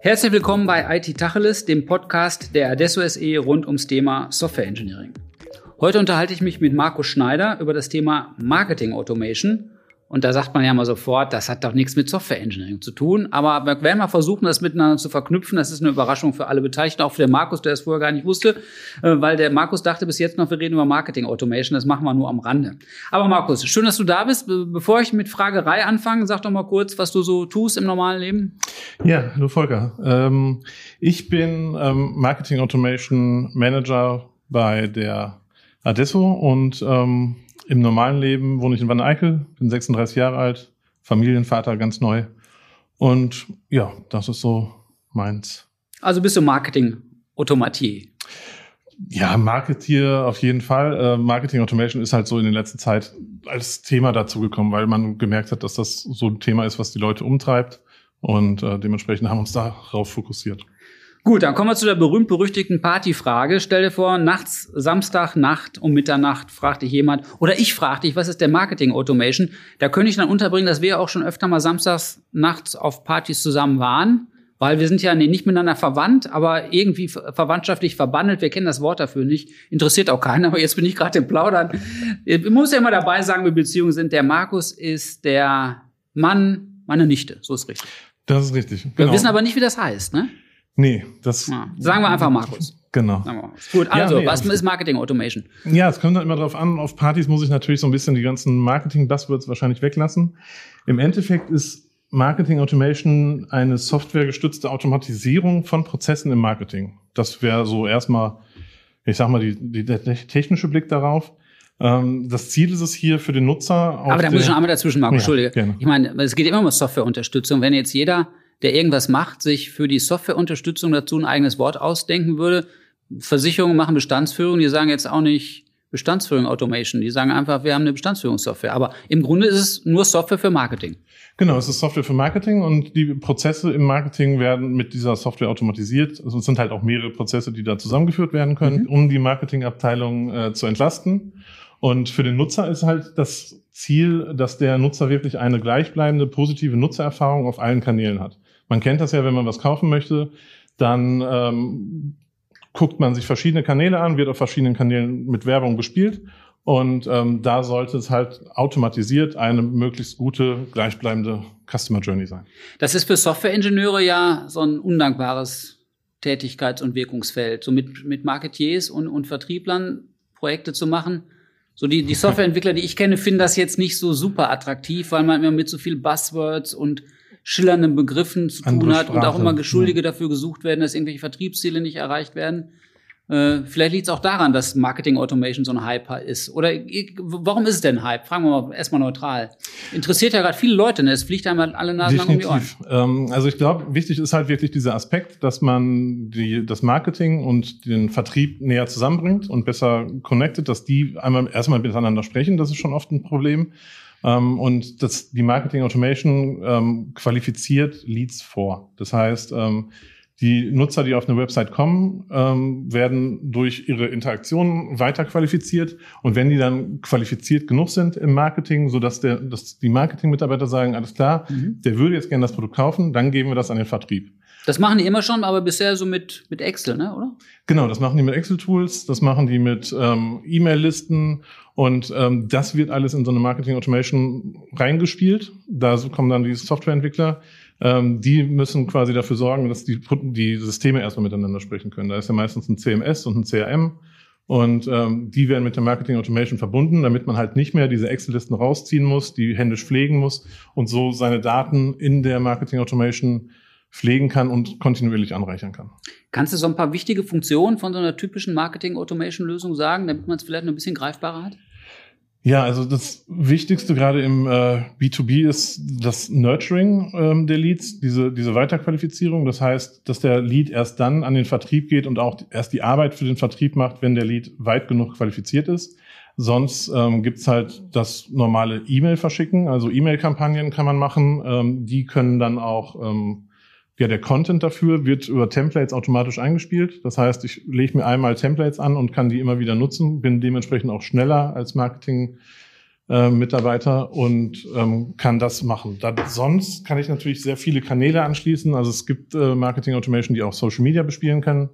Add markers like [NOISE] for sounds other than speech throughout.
Herzlich willkommen bei IT Tacheles, dem Podcast der Adesso SE rund ums Thema Software Engineering. Heute unterhalte ich mich mit Markus Schneider über das Thema Marketing Automation und da sagt man ja mal sofort, das hat doch nichts mit Software Engineering zu tun. Aber wir werden mal versuchen, das miteinander zu verknüpfen. Das ist eine Überraschung für alle Beteiligten, auch für den Markus, der es vorher gar nicht wusste, äh, weil der Markus dachte bis jetzt noch, wir reden über Marketing Automation. Das machen wir nur am Rande. Aber Markus, schön, dass du da bist. Bevor ich mit Fragerei anfange, sag doch mal kurz, was du so tust im normalen Leben. Ja, hallo Volker. Ähm, ich bin ähm, Marketing Automation Manager bei der Adesso und ähm, im normalen Leben wohne ich in Wanne-Eickel, bin 36 Jahre alt, Familienvater, ganz neu. Und ja, das ist so meins. Also bist du Marketing-Automatier? Ja, Marketier auf jeden Fall. Äh, Marketing Automation ist halt so in der letzten Zeit als Thema dazugekommen, weil man gemerkt hat, dass das so ein Thema ist, was die Leute umtreibt. Und äh, dementsprechend haben wir uns darauf fokussiert. Gut, dann kommen wir zu der berühmt-berüchtigten Partyfrage. Stell dir vor, nachts, Samstag, Nacht um Mitternacht fragt dich jemand, oder ich frage dich, was ist der Marketing Automation? Da könnte ich dann unterbringen, dass wir auch schon öfter mal samstags, nachts auf Partys zusammen waren, weil wir sind ja nicht miteinander verwandt, aber irgendwie verwandtschaftlich verbandelt. Wir kennen das Wort dafür nicht. Interessiert auch keinen, [LAUGHS] aber jetzt bin ich gerade im Plaudern. Ich muss ja immer dabei sagen, wie Beziehungen sind. Der Markus ist der Mann meiner Nichte. So ist richtig. Das ist richtig. Genau. Wir wissen aber nicht, wie das heißt, ne? Nee, das. Ja. Sagen wir einfach Markus. Genau. Gut, also, ja, nee, was ist Marketing Automation? Ja, es kommt dann immer drauf an. Auf Partys muss ich natürlich so ein bisschen die ganzen Marketing-Buzzwords wahrscheinlich weglassen. Im Endeffekt ist Marketing Automation eine softwaregestützte Automatisierung von Prozessen im Marketing. Das wäre so erstmal, ich sag mal, die, die, der technische Blick darauf. Ähm, das Ziel ist es hier für den Nutzer. Aber da muss ich schon einmal dazwischen, Markus, ja, Entschuldige. Gerne. Ich meine, es geht immer um Softwareunterstützung. Wenn jetzt jeder der irgendwas macht, sich für die Softwareunterstützung dazu ein eigenes Wort ausdenken würde. Versicherungen machen Bestandsführung, die sagen jetzt auch nicht Bestandsführung Automation, die sagen einfach, wir haben eine Bestandsführungssoftware. Aber im Grunde ist es nur Software für Marketing. Genau, es ist Software für Marketing und die Prozesse im Marketing werden mit dieser Software automatisiert. Also es sind halt auch mehrere Prozesse, die da zusammengeführt werden können, mhm. um die Marketingabteilung äh, zu entlasten. Und für den Nutzer ist halt das Ziel, dass der Nutzer wirklich eine gleichbleibende positive Nutzererfahrung auf allen Kanälen hat. Man kennt das ja, wenn man was kaufen möchte, dann ähm, guckt man sich verschiedene Kanäle an, wird auf verschiedenen Kanälen mit Werbung bespielt und ähm, da sollte es halt automatisiert eine möglichst gute, gleichbleibende Customer Journey sein. Das ist für Softwareingenieure ja so ein undankbares Tätigkeits- und Wirkungsfeld. So mit, mit Marketiers und, und Vertrieblern Projekte zu machen. So die, die [LAUGHS] Softwareentwickler, die ich kenne, finden das jetzt nicht so super attraktiv, weil man immer mit so viel Buzzwords und schillernden Begriffen zu tun hat Sprache. und auch immer Geschuldige ja. dafür gesucht werden, dass irgendwelche Vertriebsziele nicht erreicht werden. Äh, vielleicht liegt es auch daran, dass Marketing Automation so ein Hype ist. Oder warum ist es denn Hype? Fragen wir mal erstmal neutral. Interessiert ja gerade viele Leute, ne? Es fliegt einmal alle Nasen lang um die Ohren. Ähm, also ich glaube, wichtig ist halt wirklich dieser Aspekt, dass man die, das Marketing und den Vertrieb näher zusammenbringt und besser connected, dass die einmal erstmal miteinander sprechen. Das ist schon oft ein Problem. Ähm, und das, die Marketing Automation ähm, qualifiziert Leads vor. Das heißt, ähm, die Nutzer, die auf eine Website kommen, ähm, werden durch ihre Interaktionen weiter qualifiziert. Und wenn die dann qualifiziert genug sind im Marketing, so dass der, dass die Marketing-Mitarbeiter sagen, alles klar, mhm. der würde jetzt gerne das Produkt kaufen, dann geben wir das an den Vertrieb. Das machen die immer schon, aber bisher so mit, mit Excel, ne, oder? Genau, das machen die mit Excel-Tools, das machen die mit ähm, E-Mail-Listen und ähm, das wird alles in so eine Marketing-Automation reingespielt. Da kommen dann die Softwareentwickler, ähm, die müssen quasi dafür sorgen, dass die, die Systeme erstmal miteinander sprechen können. Da ist ja meistens ein CMS und ein CRM und ähm, die werden mit der Marketing Automation verbunden, damit man halt nicht mehr diese Excel-Listen rausziehen muss, die händisch pflegen muss und so seine Daten in der Marketing Automation pflegen kann und kontinuierlich anreichern kann. Kannst du so ein paar wichtige Funktionen von so einer typischen Marketing-Automation-Lösung sagen, damit man es vielleicht noch ein bisschen greifbarer hat? Ja, also das Wichtigste gerade im äh, B2B ist das Nurturing ähm, der Leads, diese, diese Weiterqualifizierung. Das heißt, dass der Lead erst dann an den Vertrieb geht und auch erst die Arbeit für den Vertrieb macht, wenn der Lead weit genug qualifiziert ist. Sonst ähm, gibt's halt das normale E-Mail verschicken, also E-Mail-Kampagnen kann man machen. Ähm, die können dann auch ähm, ja, der Content dafür wird über Templates automatisch eingespielt. Das heißt, ich lege mir einmal Templates an und kann die immer wieder nutzen, bin dementsprechend auch schneller als Marketing äh, und ähm, kann das machen. Da, sonst kann ich natürlich sehr viele Kanäle anschließen. Also es gibt äh, Marketing Automation, die auch Social Media bespielen können.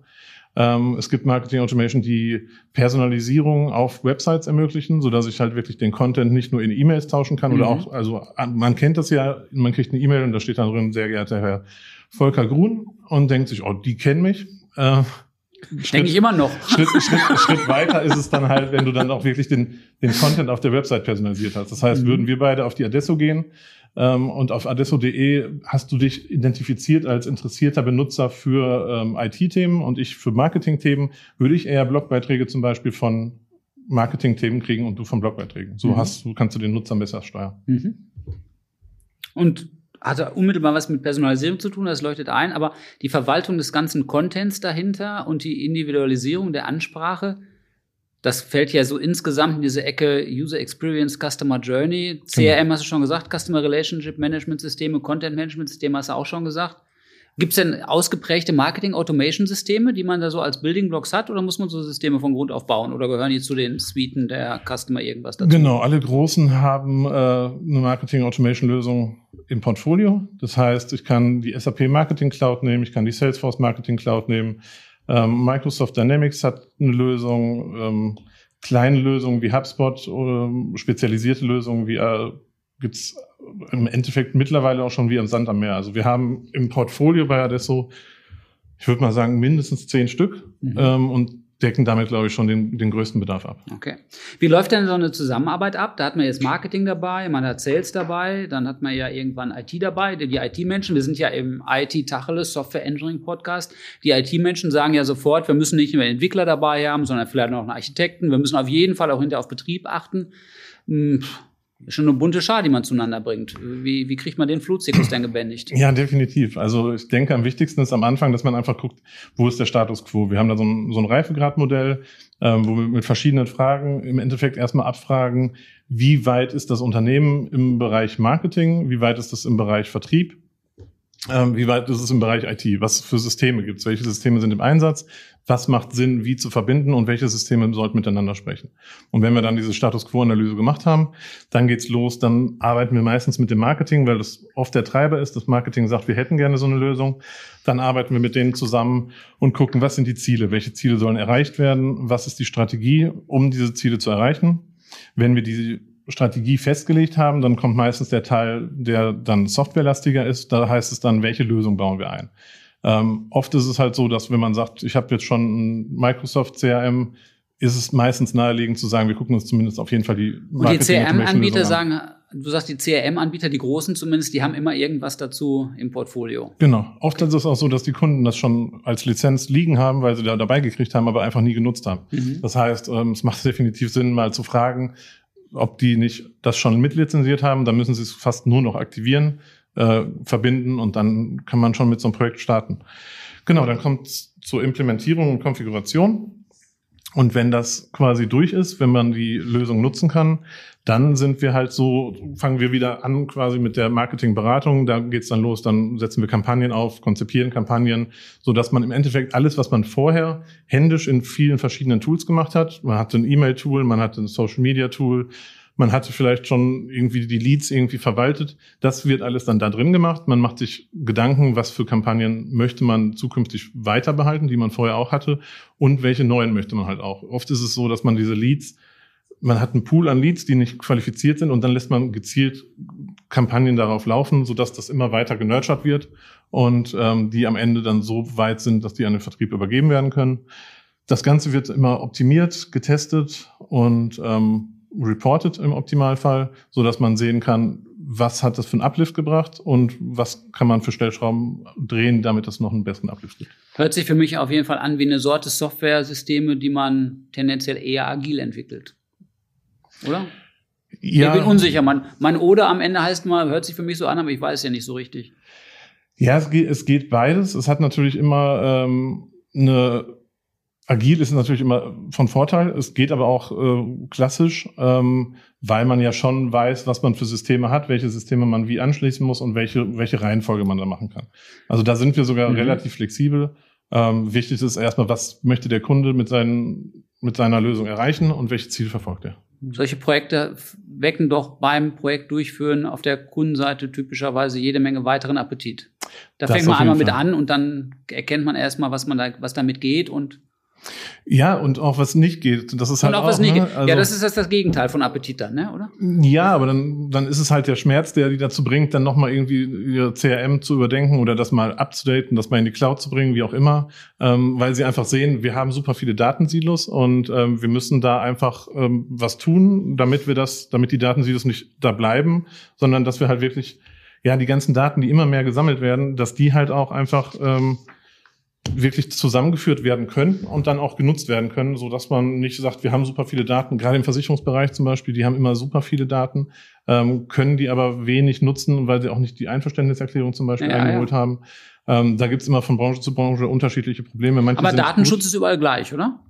Ähm, es gibt Marketing Automation, die Personalisierung auf Websites ermöglichen, so dass ich halt wirklich den Content nicht nur in E-Mails tauschen kann mhm. oder auch, also man kennt das ja, man kriegt eine E-Mail und da steht dann drin, sehr geehrter Herr Volker Grun und denkt sich, oh, die kennen mich. Äh, Denke ich immer noch. [LAUGHS] Schritt, Schritt, Schritt weiter ist es dann halt, wenn du dann auch wirklich den, den Content auf der Website personalisiert hast. Das heißt, mhm. würden wir beide auf die Adesso gehen ähm, und auf adesso.de hast du dich identifiziert als interessierter Benutzer für ähm, IT-Themen und ich für Marketing-Themen, würde ich eher Blogbeiträge zum Beispiel von Marketing-Themen kriegen und du von Blogbeiträgen. So mhm. hast du, kannst du den Nutzer besser steuern. Mhm. Und hat unmittelbar was mit Personalisierung zu tun, das leuchtet ein, aber die Verwaltung des ganzen Contents dahinter und die Individualisierung der Ansprache, das fällt ja so insgesamt in diese Ecke User Experience, Customer Journey. CRM genau. hast du schon gesagt, Customer Relationship Management Systeme, Content Management Systeme hast du auch schon gesagt. Gibt es denn ausgeprägte Marketing-Automation-Systeme, die man da so als Building Blocks hat, oder muss man so Systeme von Grund auf bauen? Oder gehören die zu den Suiten der Customer irgendwas dazu? Genau, alle Großen haben äh, eine Marketing-Automation-Lösung im Portfolio. Das heißt, ich kann die SAP Marketing Cloud nehmen, ich kann die Salesforce Marketing Cloud nehmen. Ähm, Microsoft Dynamics hat eine Lösung, ähm, kleine Lösungen wie HubSpot, äh, spezialisierte Lösungen wie äh, gibt's im Endeffekt mittlerweile auch schon wie am Sand am Meer. Also wir haben im Portfolio bei Adesso, ich würde mal sagen, mindestens zehn Stück mhm. ähm, und decken damit, glaube ich, schon den, den größten Bedarf ab. Okay. Wie läuft denn so eine Zusammenarbeit ab? Da hat man jetzt Marketing dabei, man hat Sales dabei, dann hat man ja irgendwann IT dabei, die IT-Menschen, wir sind ja im IT-Tacheles, Software Engineering Podcast, die IT-Menschen sagen ja sofort, wir müssen nicht nur Entwickler dabei haben, sondern vielleicht noch einen Architekten, wir müssen auf jeden Fall auch hinterher auf Betrieb achten. Hm schon eine bunte Schar, die man zueinander bringt. Wie, wie kriegt man den Flutzirkus denn gebändigt? Ja, definitiv. Also ich denke, am wichtigsten ist am Anfang, dass man einfach guckt, wo ist der Status quo. Wir haben da so ein, so ein Reifegradmodell, ähm, wo wir mit verschiedenen Fragen im Endeffekt erstmal abfragen, wie weit ist das Unternehmen im Bereich Marketing, wie weit ist das im Bereich Vertrieb ähm, wie weit ist es im Bereich IT? Was für Systeme gibt es? Welche Systeme sind im Einsatz? Was macht Sinn, wie zu verbinden und welche Systeme sollten miteinander sprechen? Und wenn wir dann diese Status Quo-Analyse gemacht haben, dann geht's los. Dann arbeiten wir meistens mit dem Marketing, weil das oft der Treiber ist. Das Marketing sagt, wir hätten gerne so eine Lösung. Dann arbeiten wir mit denen zusammen und gucken, was sind die Ziele? Welche Ziele sollen erreicht werden? Was ist die Strategie, um diese Ziele zu erreichen? Wenn wir die Strategie festgelegt haben, dann kommt meistens der Teil, der dann softwarelastiger ist. Da heißt es dann, welche Lösung bauen wir ein. Ähm, oft ist es halt so, dass wenn man sagt, ich habe jetzt schon ein Microsoft CRM, ist es meistens naheliegend zu sagen, wir gucken uns zumindest auf jeden Fall die Und die CRM-Anbieter sagen, du sagst, die CRM-Anbieter, die großen zumindest, die haben immer irgendwas dazu im Portfolio. Genau. Oft ist es auch so, dass die Kunden das schon als Lizenz liegen haben, weil sie da dabei gekriegt haben, aber einfach nie genutzt haben. Mhm. Das heißt, ähm, es macht [LAUGHS] definitiv Sinn, mal zu fragen, ob die nicht das schon mitlizenziert haben, dann müssen sie es fast nur noch aktivieren, äh, verbinden und dann kann man schon mit so einem Projekt starten. Genau, dann kommt zur Implementierung und Konfiguration. Und wenn das quasi durch ist, wenn man die Lösung nutzen kann, dann sind wir halt so, fangen wir wieder an quasi mit der Marketingberatung. Da geht's dann los, dann setzen wir Kampagnen auf, konzipieren Kampagnen, so dass man im Endeffekt alles, was man vorher händisch in vielen verschiedenen Tools gemacht hat, man hatte ein E-Mail-Tool, man hatte ein Social-Media-Tool, man hatte vielleicht schon irgendwie die Leads irgendwie verwaltet. Das wird alles dann da drin gemacht. Man macht sich Gedanken, was für Kampagnen möchte man zukünftig weiter behalten, die man vorher auch hatte und welche neuen möchte man halt auch. Oft ist es so, dass man diese Leads, man hat einen Pool an Leads, die nicht qualifiziert sind und dann lässt man gezielt Kampagnen darauf laufen, sodass das immer weiter genurtured wird und ähm, die am Ende dann so weit sind, dass die an den Vertrieb übergeben werden können. Das Ganze wird immer optimiert, getestet und ähm, reported im Optimalfall, so dass man sehen kann, was hat das für einen Uplift gebracht und was kann man für Stellschrauben drehen, damit es noch einen besseren Uplift gibt. Hört sich für mich auf jeden Fall an wie eine Sorte Software-Systeme, die man tendenziell eher agil entwickelt. Oder? Ja. Ich bin unsicher. Man, man oder am Ende heißt mal, hört sich für mich so an, aber ich weiß ja nicht so richtig. Ja, es geht, es geht beides. Es hat natürlich immer ähm, eine Agil ist natürlich immer von Vorteil. Es geht aber auch äh, klassisch, ähm, weil man ja schon weiß, was man für Systeme hat, welche Systeme man wie anschließen muss und welche, welche Reihenfolge man da machen kann. Also da sind wir sogar mhm. relativ flexibel. Ähm, wichtig ist erstmal, was möchte der Kunde mit, seinen, mit seiner Lösung erreichen und welche Ziel verfolgt er. Solche Projekte wecken doch beim Projekt durchführen auf der Kundenseite typischerweise jede Menge weiteren Appetit. Da das fängt man einmal mit an und dann erkennt man erstmal, was man da, was damit geht und ja, und auch was nicht geht. Das ist halt und auch, auch was nicht ne? geht. Also, ja, das ist das, Gegenteil von Appetit dann, ne? oder? Ja, aber dann, dann ist es halt der Schmerz, der die dazu bringt, dann nochmal irgendwie ihr CRM zu überdenken oder das mal abzudaten, das mal in die Cloud zu bringen, wie auch immer, ähm, weil sie einfach sehen, wir haben super viele Datensilos und ähm, wir müssen da einfach ähm, was tun, damit wir das, damit die Datensilos nicht da bleiben, sondern dass wir halt wirklich, ja, die ganzen Daten, die immer mehr gesammelt werden, dass die halt auch einfach ähm, wirklich zusammengeführt werden können und dann auch genutzt werden können, so dass man nicht sagt, wir haben super viele Daten, gerade im Versicherungsbereich zum Beispiel, die haben immer super viele Daten, ähm, können die aber wenig nutzen, weil sie auch nicht die Einverständniserklärung zum Beispiel ja, eingeholt ja. haben. Ähm, da gibt's immer von Branche zu Branche unterschiedliche Probleme. Manche aber Datenschutz ist überall gleich, oder?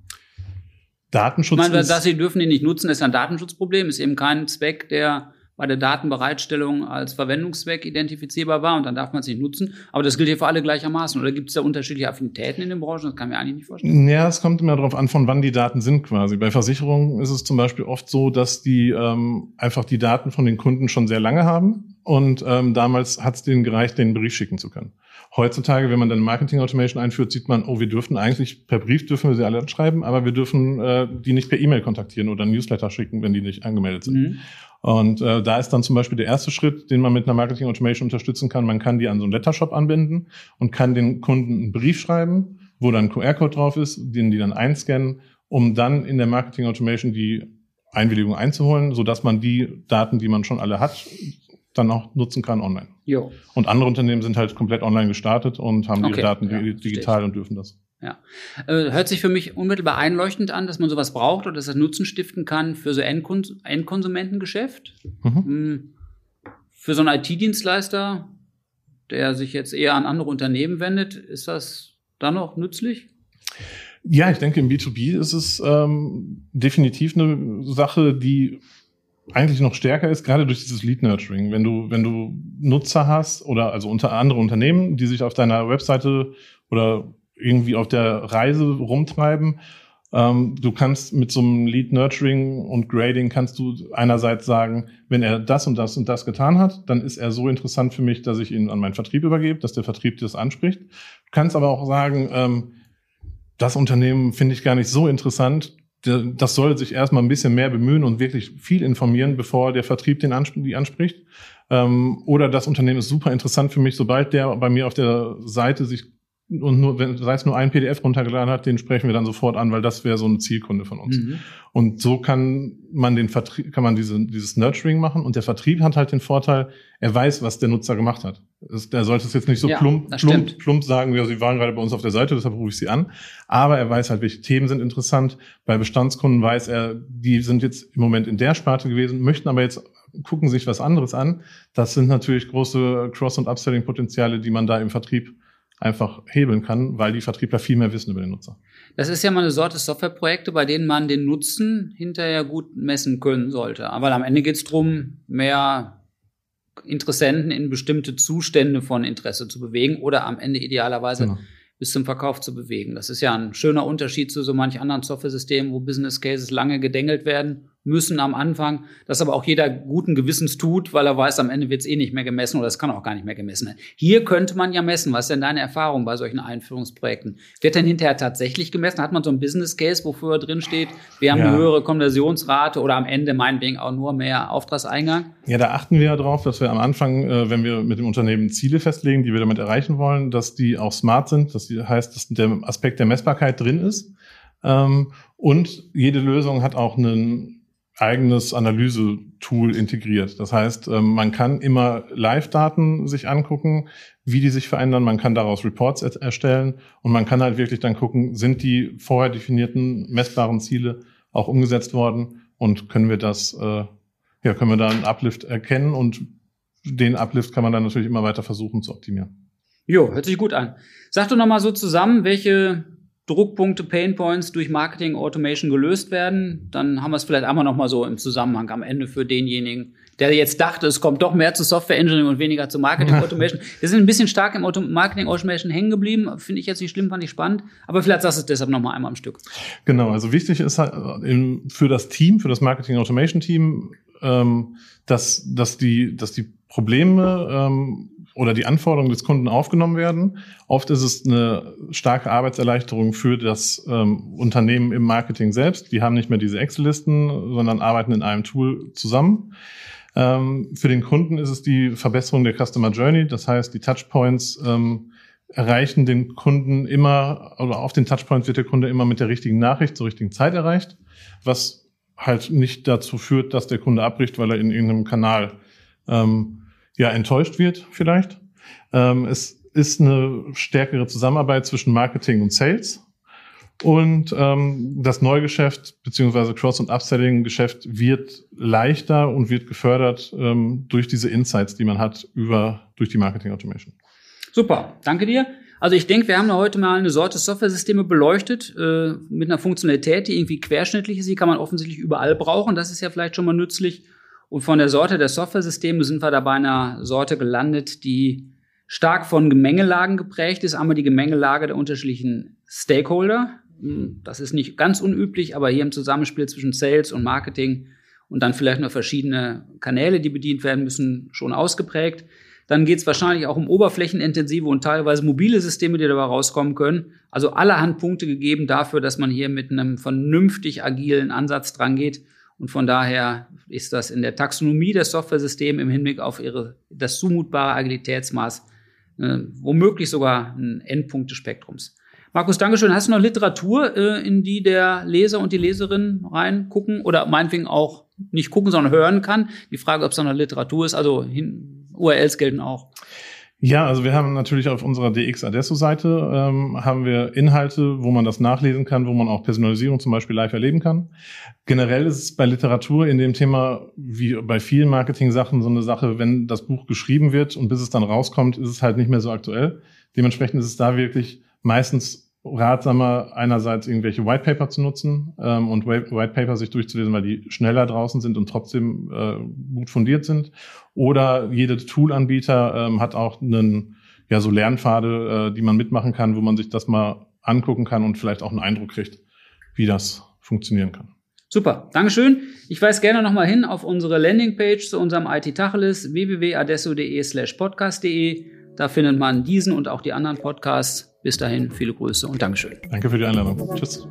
Datenschutz ich meine, dass sie dürfen ihn nicht nutzen, ist ein Datenschutzproblem, ist eben kein Zweck, der bei der Datenbereitstellung als Verwendungszweck identifizierbar war und dann darf man es nicht nutzen. Aber das gilt hier für alle gleichermaßen. Oder gibt es da unterschiedliche Affinitäten in den Branchen? Das kann mir eigentlich nicht vorstellen. Ja, es kommt immer darauf an, von wann die Daten sind quasi. Bei Versicherungen ist es zum Beispiel oft so, dass die ähm, einfach die Daten von den Kunden schon sehr lange haben und ähm, damals hat es denen gereicht, den Brief schicken zu können. Heutzutage, wenn man dann Marketing Automation einführt, sieht man, oh, wir dürfen eigentlich per Brief dürfen wir sie alle schreiben, aber wir dürfen äh, die nicht per E-Mail kontaktieren oder Newsletter schicken, wenn die nicht angemeldet sind. Mhm. Und äh, da ist dann zum Beispiel der erste Schritt, den man mit einer Marketing Automation unterstützen kann. Man kann die an so einen Lettershop anbinden und kann den Kunden einen Brief schreiben, wo dann ein QR-Code drauf ist, den die dann einscannen, um dann in der Marketing Automation die Einwilligung einzuholen, so dass man die Daten, die man schon alle hat, dann auch nutzen kann online. Jo. Und andere Unternehmen sind halt komplett online gestartet und haben okay. ihre Daten ja, digital und dürfen das. Ja. Äh, hört sich für mich unmittelbar einleuchtend an, dass man sowas braucht oder dass das Nutzen stiften kann für so Endkons Endkonsumentengeschäft. Mhm. Hm. Für so einen IT-Dienstleister, der sich jetzt eher an andere Unternehmen wendet, ist das dann noch nützlich? Ja, ich denke, im B2B ist es ähm, definitiv eine Sache, die eigentlich noch stärker ist, gerade durch dieses Lead Nurturing. Wenn du, wenn du Nutzer hast oder also unter andere Unternehmen, die sich auf deiner Webseite oder irgendwie auf der Reise rumtreiben, ähm, du kannst mit so einem Lead Nurturing und Grading kannst du einerseits sagen, wenn er das und das und das getan hat, dann ist er so interessant für mich, dass ich ihn an meinen Vertrieb übergebe, dass der Vertrieb das anspricht. Du kannst aber auch sagen, ähm, das Unternehmen finde ich gar nicht so interessant, das soll sich erstmal ein bisschen mehr bemühen und wirklich viel informieren, bevor der Vertrieb den ansp die anspricht. Ähm, oder das Unternehmen ist super interessant für mich, sobald der bei mir auf der Seite sich und nur, wenn, sei es nur ein PDF runtergeladen hat, den sprechen wir dann sofort an, weil das wäre so eine Zielkunde von uns. Mhm. Und so kann man den Vertrieb, kann man diese, dieses Nurturing machen und der Vertrieb hat halt den Vorteil, er weiß, was der Nutzer gemacht hat. Der sollte es jetzt nicht so ja, plump, plump, plump sagen, ja, sie waren gerade bei uns auf der Seite, deshalb rufe ich sie an. Aber er weiß halt, welche Themen sind interessant. Bei Bestandskunden weiß er, die sind jetzt im Moment in der Sparte gewesen, möchten aber jetzt gucken sich was anderes an. Das sind natürlich große Cross- und Upselling-Potenziale, die man da im Vertrieb einfach hebeln kann, weil die Vertriebler viel mehr wissen über den Nutzer. Das ist ja mal eine Sorte Softwareprojekte, bei denen man den Nutzen hinterher gut messen können sollte. Aber am Ende geht es darum, mehr Interessenten in bestimmte Zustände von Interesse zu bewegen oder am Ende idealerweise genau. bis zum Verkauf zu bewegen. Das ist ja ein schöner Unterschied zu so manch anderen Software-Systemen, wo Business Cases lange gedengelt werden müssen am Anfang, das aber auch jeder guten Gewissens tut, weil er weiß, am Ende wird es eh nicht mehr gemessen oder es kann auch gar nicht mehr gemessen werden. Hier könnte man ja messen. Was ist denn deine Erfahrung bei solchen Einführungsprojekten? Wird denn hinterher tatsächlich gemessen? Hat man so ein Business Case, wofür drin steht, wir haben ja. eine höhere Konversionsrate oder am Ende meinetwegen auch nur mehr Auftragseingang? Ja, da achten wir ja drauf, dass wir am Anfang, äh, wenn wir mit dem Unternehmen Ziele festlegen, die wir damit erreichen wollen, dass die auch smart sind. Das heißt, dass der Aspekt der Messbarkeit drin ist. Ähm, und jede Lösung hat auch einen eigenes Analyse-Tool integriert. Das heißt, ähm, man kann immer Live-Daten sich angucken, wie die sich verändern. Man kann daraus Reports erstellen und man kann halt wirklich dann gucken, sind die vorher definierten messbaren Ziele auch umgesetzt worden und können wir das, äh, ja, können wir da einen Uplift erkennen und den Uplift kann man dann natürlich immer weiter versuchen zu optimieren. Jo, hört sich gut an. Sag doch nochmal so zusammen, welche Druckpunkte, Painpoints durch Marketing Automation gelöst werden, dann haben wir es vielleicht einmal noch mal so im Zusammenhang am Ende für denjenigen, der jetzt dachte, es kommt doch mehr zu Software Engineering und weniger zu Marketing Automation. Wir sind ein bisschen stark im Auto Marketing Automation hängen geblieben, finde ich jetzt nicht schlimm, fand ich spannend, aber vielleicht sagst du es deshalb noch mal einmal am Stück. Genau, also wichtig ist halt für das Team, für das Marketing Automation Team, ähm, dass, dass, die, dass die Probleme ähm, oder die Anforderungen des Kunden aufgenommen werden. Oft ist es eine starke Arbeitserleichterung für das ähm, Unternehmen im Marketing selbst. Die haben nicht mehr diese Excel-Listen, sondern arbeiten in einem Tool zusammen. Ähm, für den Kunden ist es die Verbesserung der Customer Journey. Das heißt, die Touchpoints ähm, erreichen den Kunden immer, oder auf den Touchpoints wird der Kunde immer mit der richtigen Nachricht zur richtigen Zeit erreicht, was halt nicht dazu führt, dass der Kunde abbricht, weil er in irgendeinem Kanal ähm, ja enttäuscht wird vielleicht. Ähm, es ist eine stärkere Zusammenarbeit zwischen Marketing und Sales. Und ähm, das Neugeschäft beziehungsweise Cross- und Upselling-Geschäft wird leichter und wird gefördert ähm, durch diese Insights, die man hat über durch die Marketing Automation. Super, danke dir. Also ich denke, wir haben heute mal eine Sorte Software-Systeme beleuchtet äh, mit einer Funktionalität, die irgendwie querschnittlich ist. Die kann man offensichtlich überall brauchen. Das ist ja vielleicht schon mal nützlich. Und von der Sorte der Software-Systeme sind wir da bei einer Sorte gelandet, die stark von Gemengelagen geprägt ist. Einmal die Gemengelage der unterschiedlichen Stakeholder. Hm, das ist nicht ganz unüblich, aber hier im Zusammenspiel zwischen Sales und Marketing und dann vielleicht noch verschiedene Kanäle, die bedient werden müssen, schon ausgeprägt. Dann geht es wahrscheinlich auch um oberflächenintensive und teilweise mobile Systeme, die dabei rauskommen können. Also allerhand Punkte gegeben dafür, dass man hier mit einem vernünftig agilen Ansatz dran geht und von daher ist das in der Taxonomie der Software-Systeme im Hinblick auf ihre, das zumutbare Agilitätsmaß äh, womöglich sogar ein Endpunkt des Spektrums. Markus, Dankeschön. Hast du noch Literatur, äh, in die der Leser und die Leserin reingucken oder meinetwegen auch nicht gucken, sondern hören kann? Die Frage, ob es noch Literatur ist, also hin, URLs gelten auch. Ja, also wir haben natürlich auf unserer DX Adesso-Seite ähm, haben wir Inhalte, wo man das nachlesen kann, wo man auch Personalisierung zum Beispiel live erleben kann. Generell ist es bei Literatur in dem Thema, wie bei vielen Marketing-Sachen, so eine Sache, wenn das Buch geschrieben wird und bis es dann rauskommt, ist es halt nicht mehr so aktuell. Dementsprechend ist es da wirklich meistens ratsamer, einerseits irgendwelche White Paper zu nutzen ähm, und White Paper sich durchzulesen, weil die schneller draußen sind und trotzdem äh, gut fundiert sind. Oder jede Tool-Anbieter ähm, hat auch einen, ja, so Lernpfade, äh, die man mitmachen kann, wo man sich das mal angucken kann und vielleicht auch einen Eindruck kriegt, wie das funktionieren kann. Super, Dankeschön. Ich weise gerne nochmal hin auf unsere Landingpage zu unserem IT-Tacheles www.adesso.de slash podcast.de. Da findet man diesen und auch die anderen Podcasts. Bis dahin, viele Grüße und Dankeschön. Danke für die Einladung. Tschüss.